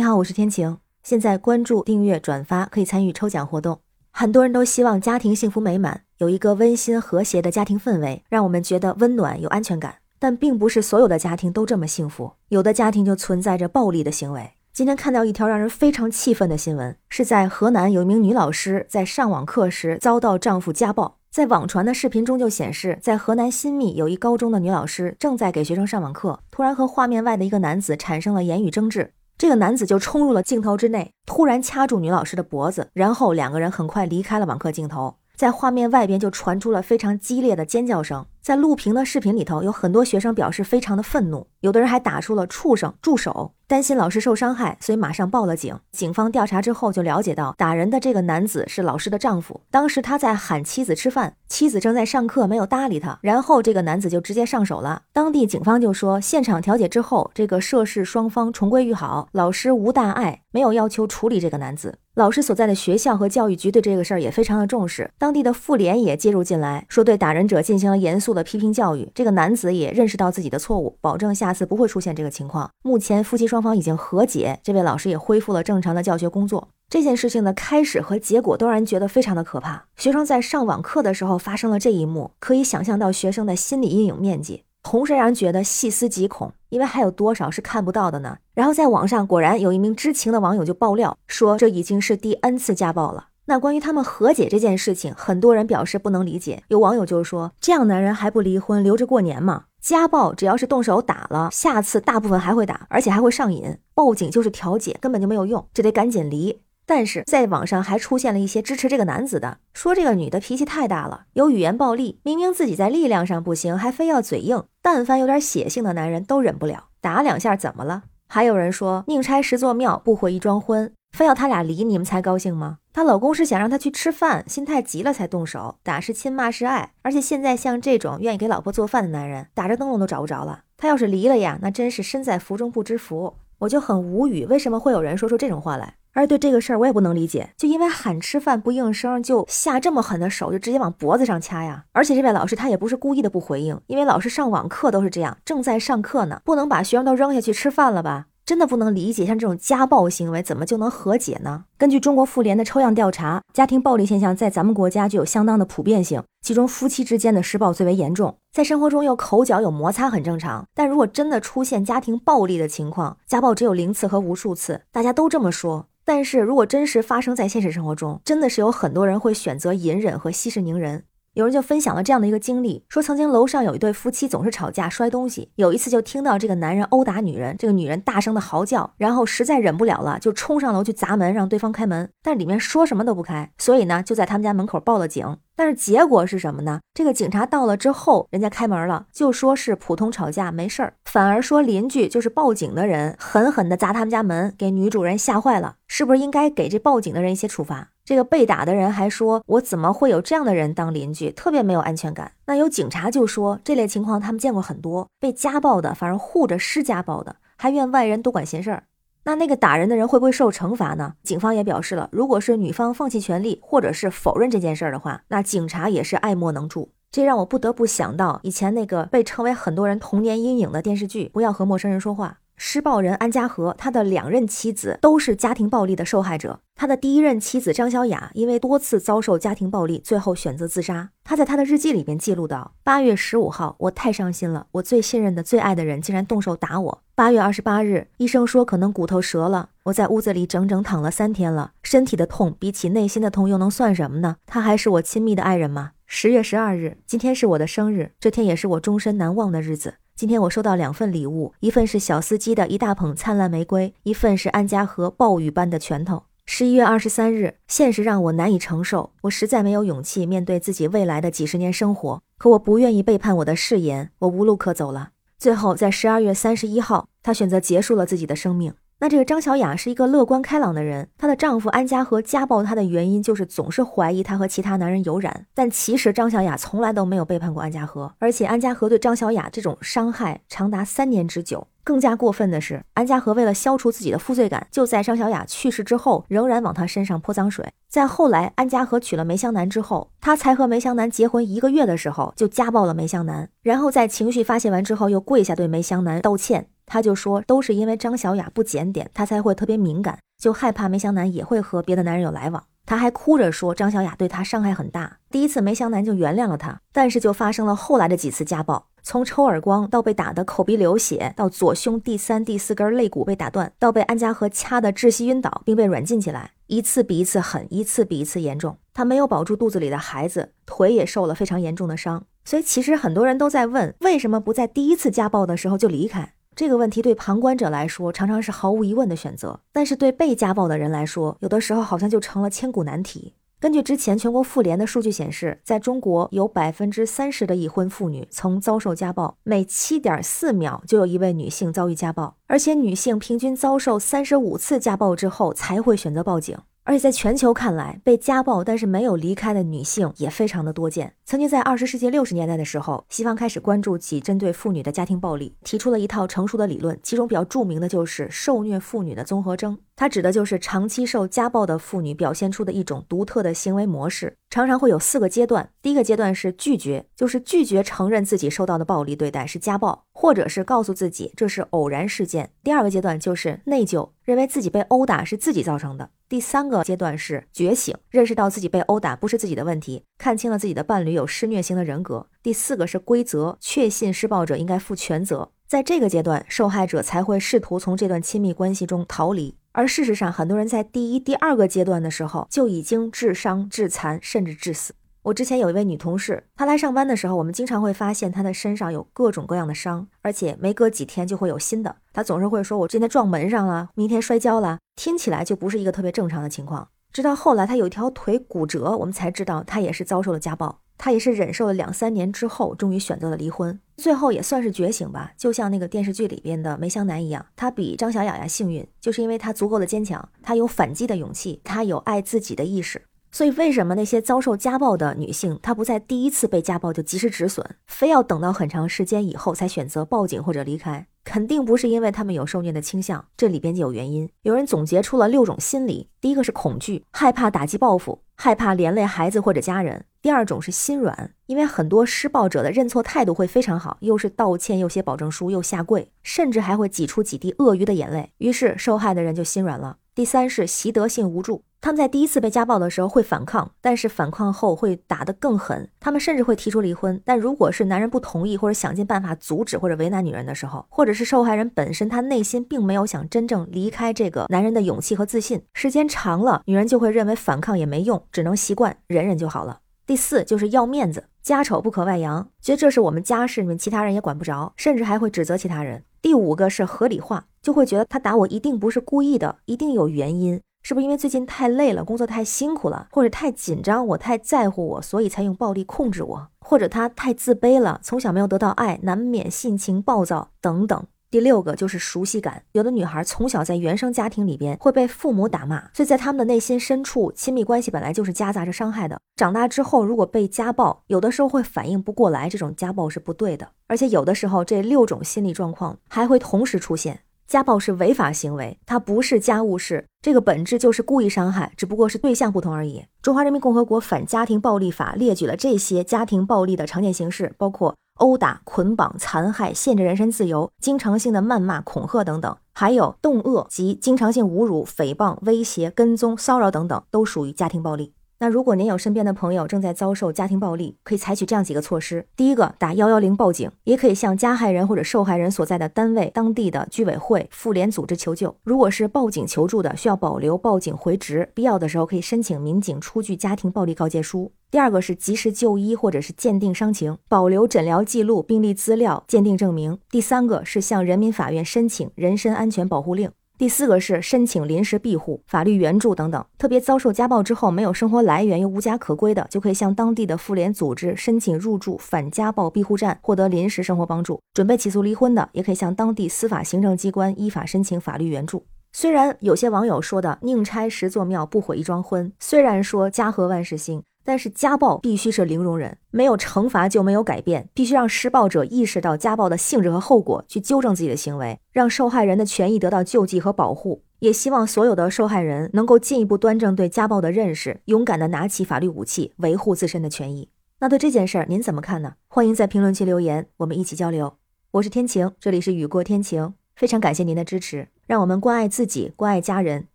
你好，我是天晴。现在关注、订阅、转发可以参与抽奖活动。很多人都希望家庭幸福美满，有一个温馨和谐的家庭氛围，让我们觉得温暖有安全感。但并不是所有的家庭都这么幸福，有的家庭就存在着暴力的行为。今天看到一条让人非常气愤的新闻，是在河南有一名女老师在上网课时遭到丈夫家暴。在网传的视频中就显示，在河南新密有一高中的女老师正在给学生上网课，突然和画面外的一个男子产生了言语争执。这个男子就冲入了镜头之内，突然掐住女老师的脖子，然后两个人很快离开了网课镜头。在画面外边就传出了非常激烈的尖叫声。在录屏的视频里头，有很多学生表示非常的愤怒，有的人还打出了“畜生”“住手”。担心老师受伤害，所以马上报了警。警方调查之后就了解到，打人的这个男子是老师的丈夫。当时他在喊妻子吃饭，妻子正在上课，没有搭理他。然后这个男子就直接上手了。当地警方就说，现场调解之后，这个涉事双方重归于好，老师无大碍，没有要求处理这个男子。老师所在的学校和教育局对这个事儿也非常的重视。当地的妇联也介入进来，说对打人者进行了严肃的批评教育。这个男子也认识到自己的错误，保证下次不会出现这个情况。目前夫妻双。方已经和解，这位老师也恢复了正常的教学工作。这件事情的开始和结果都让人觉得非常的可怕。学生在上网课的时候发生了这一幕，可以想象到学生的心理阴影面积，同时让人觉得细思极恐，因为还有多少是看不到的呢？然后在网上果然有一名知情的网友就爆料说，这已经是第 N 次家暴了。那关于他们和解这件事情，很多人表示不能理解。有网友就说，这样男人还不离婚，留着过年吗？家暴只要是动手打了，下次大部分还会打，而且还会上瘾。报警就是调解，根本就没有用，这得赶紧离。但是在网上还出现了一些支持这个男子的，说这个女的脾气太大了，有语言暴力，明明自己在力量上不行，还非要嘴硬。但凡有点血性的男人都忍不了，打两下怎么了？还有人说宁拆十座庙，不毁一桩婚。非要他俩离，你们才高兴吗？她老公是想让她去吃饭，心态急了才动手，打是亲，骂是爱。而且现在像这种愿意给老婆做饭的男人，打着灯笼都找不着了。他要是离了呀，那真是身在福中不知福。我就很无语，为什么会有人说出这种话来？而对这个事儿，我也不能理解，就因为喊吃饭不应声，就下这么狠的手，就直接往脖子上掐呀。而且这位老师他也不是故意的不回应，因为老师上网课都是这样，正在上课呢，不能把学生都扔下去吃饭了吧？真的不能理解，像这种家暴行为怎么就能和解呢？根据中国妇联的抽样调查，家庭暴力现象在咱们国家具有相当的普遍性，其中夫妻之间的施暴最为严重。在生活中有口角有摩擦很正常，但如果真的出现家庭暴力的情况，家暴只有零次和无数次，大家都这么说。但是如果真实发生在现实生活中，真的是有很多人会选择隐忍和息事宁人。有人就分享了这样的一个经历，说曾经楼上有一对夫妻总是吵架摔东西，有一次就听到这个男人殴打女人，这个女人大声的嚎叫，然后实在忍不了了，就冲上楼去砸门，让对方开门，但里面说什么都不开，所以呢就在他们家门口报了警。但是结果是什么呢？这个警察到了之后，人家开门了，就说是普通吵架，没事儿，反而说邻居就是报警的人狠狠的砸他们家门，给女主人吓坏了。是不是应该给这报警的人一些处罚？这个被打的人还说：“我怎么会有这样的人当邻居？特别没有安全感。”那有警察就说，这类情况他们见过很多，被家暴的反而护着施家暴的，还怨外人多管闲事儿。那那个打人的人会不会受惩罚呢？警方也表示了，如果是女方放弃权利或者是否认这件事儿的话，那警察也是爱莫能助。这让我不得不想到以前那个被称为很多人童年阴影的电视剧《不要和陌生人说话》。施暴人安家和，他的两任妻子都是家庭暴力的受害者。他的第一任妻子张小雅因为多次遭受家庭暴力，最后选择自杀。他在他的日记里边记录到：八月十五号，我太伤心了，我最信任的、最爱的人竟然动手打我。八月二十八日，医生说可能骨头折了，我在屋子里整整躺了三天了。身体的痛比起内心的痛又能算什么呢？他还是我亲密的爱人吗？十月十二日，今天是我的生日，这天也是我终身难忘的日子。今天我收到两份礼物，一份是小司机的一大捧灿烂玫瑰，一份是安家和暴雨般的拳头。十一月二十三日，现实让我难以承受，我实在没有勇气面对自己未来的几十年生活。可我不愿意背叛我的誓言，我无路可走了。最后，在十二月三十一号，他选择结束了自己的生命。那这个张小雅是一个乐观开朗的人，她的丈夫安家和家暴她的原因就是总是怀疑她和其他男人有染，但其实张小雅从来都没有背叛过安家和，而且安家和对张小雅这种伤害长达三年之久。更加过分的是，安家和为了消除自己的负罪感，就在张小雅去世之后，仍然往她身上泼脏水。在后来安家和娶了梅香南之后，他才和梅香南结婚一个月的时候，就家暴了梅香南，然后在情绪发泄完之后，又跪下对梅香南道歉。他就说都是因为张小雅不检点，他才会特别敏感，就害怕梅湘南也会和别的男人有来往。他还哭着说张小雅对他伤害很大。第一次梅湘南就原谅了他，但是就发生了后来的几次家暴。从抽耳光到被打的口鼻流血，到左胸第三、第四根肋骨被打断，到被安家和掐得窒息晕倒并被软禁起来，一次比一次狠，一次比一次严重。他没有保住肚子里的孩子，腿也受了非常严重的伤。所以其实很多人都在问，为什么不在第一次家暴的时候就离开？这个问题对旁观者来说常常是毫无疑问的选择，但是对被家暴的人来说，有的时候好像就成了千古难题。根据之前全国妇联的数据显示，在中国有百分之三十的已婚妇女曾遭受家暴，每七点四秒就有一位女性遭遇家暴，而且女性平均遭受三十五次家暴之后才会选择报警。而且在全球看来，被家暴但是没有离开的女性也非常的多见。曾经在二十世纪六十年代的时候，西方开始关注起针对妇女的家庭暴力，提出了一套成熟的理论，其中比较著名的就是受虐妇女的综合征。它指的就是长期受家暴的妇女表现出的一种独特的行为模式，常常会有四个阶段。第一个阶段是拒绝，就是拒绝承认自己受到的暴力对待是家暴，或者是告诉自己这是偶然事件。第二个阶段就是内疚，认为自己被殴打是自己造成的。第三个阶段是觉醒，认识到自己被殴打不是自己的问题，看清了自己的伴侣有施虐型的人格。第四个是规则，确信施暴者应该负全责。在这个阶段，受害者才会试图从这段亲密关系中逃离。而事实上，很多人在第一、第二个阶段的时候就已经致伤、致残，甚至致死。我之前有一位女同事，她来上班的时候，我们经常会发现她的身上有各种各样的伤，而且没隔几天就会有新的。她总是会说：“我今天撞门上了，明天摔跤了。”听起来就不是一个特别正常的情况。直到后来她有一条腿骨折，我们才知道她也是遭受了家暴。她也是忍受了两三年之后，终于选择了离婚，最后也算是觉醒吧。就像那个电视剧里边的梅湘南一样，她比张小雅呀幸运，就是因为她足够的坚强，她有反击的勇气，她有爱自己的意识。所以，为什么那些遭受家暴的女性，她不在第一次被家暴就及时止损，非要等到很长时间以后才选择报警或者离开？肯定不是因为他们有受虐的倾向，这里边就有原因。有人总结出了六种心理：第一个是恐惧，害怕打击报复，害怕连累孩子或者家人；第二种是心软，因为很多施暴者的认错态度会非常好，又是道歉，又写保证书，又下跪，甚至还会挤出几滴鳄鱼的眼泪，于是受害的人就心软了。第三是习得性无助。他们在第一次被家暴的时候会反抗，但是反抗后会打得更狠。他们甚至会提出离婚。但如果是男人不同意，或者想尽办法阻止或者为难女人的时候，或者是受害人本身他内心并没有想真正离开这个男人的勇气和自信，时间长了，女人就会认为反抗也没用，只能习惯忍忍就好了。第四就是要面子，家丑不可外扬，觉得这是我们家事，你们其他人也管不着，甚至还会指责其他人。第五个是合理化，就会觉得他打我一定不是故意的，一定有原因。是不是因为最近太累了，工作太辛苦了，或者太紧张，我太在乎我，所以才用暴力控制我？或者他太自卑了，从小没有得到爱，难免性情暴躁等等。第六个就是熟悉感，有的女孩从小在原生家庭里边会被父母打骂，所以在他们的内心深处，亲密关系本来就是夹杂着伤害的。长大之后如果被家暴，有的时候会反应不过来，这种家暴是不对的。而且有的时候这六种心理状况还会同时出现。家暴是违法行为，它不是家务事，这个本质就是故意伤害，只不过是对象不同而已。中华人民共和国反家庭暴力法列举了这些家庭暴力的常见形式，包括殴打、捆绑、残害、限制人身自由、经常性的谩骂、恐吓等等，还有动恶及经常性侮辱、诽谤、威胁、跟踪、骚扰等等，都属于家庭暴力。那如果您有身边的朋友正在遭受家庭暴力，可以采取这样几个措施：第一个，打幺幺零报警，也可以向加害人或者受害人所在的单位、当地的居委会、妇联组织求救。如果是报警求助的，需要保留报警回执，必要的时候可以申请民警出具家庭暴力告诫书。第二个是及时就医或者是鉴定伤情，保留诊疗记录、病历资料、鉴定证明。第三个是向人民法院申请人身安全保护令。第四个是申请临时庇护、法律援助等等。特别遭受家暴之后没有生活来源又无家可归的，就可以向当地的妇联组织申请入住反家暴庇护站，获得临时生活帮助。准备起诉离婚的，也可以向当地司法行政机关依法申请法律援助。虽然有些网友说的“宁拆十座庙，不毁一桩婚”，虽然说家和万事兴。但是家暴必须是零容忍，没有惩罚就没有改变，必须让施暴者意识到家暴的性质和后果，去纠正自己的行为，让受害人的权益得到救济和保护。也希望所有的受害人能够进一步端正对家暴的认识，勇敢的拿起法律武器，维护自身的权益。那对这件事儿您怎么看呢？欢迎在评论区留言，我们一起交流。我是天晴，这里是雨过天晴。非常感谢您的支持，让我们关爱自己，关爱家人，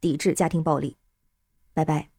抵制家庭暴力。拜拜。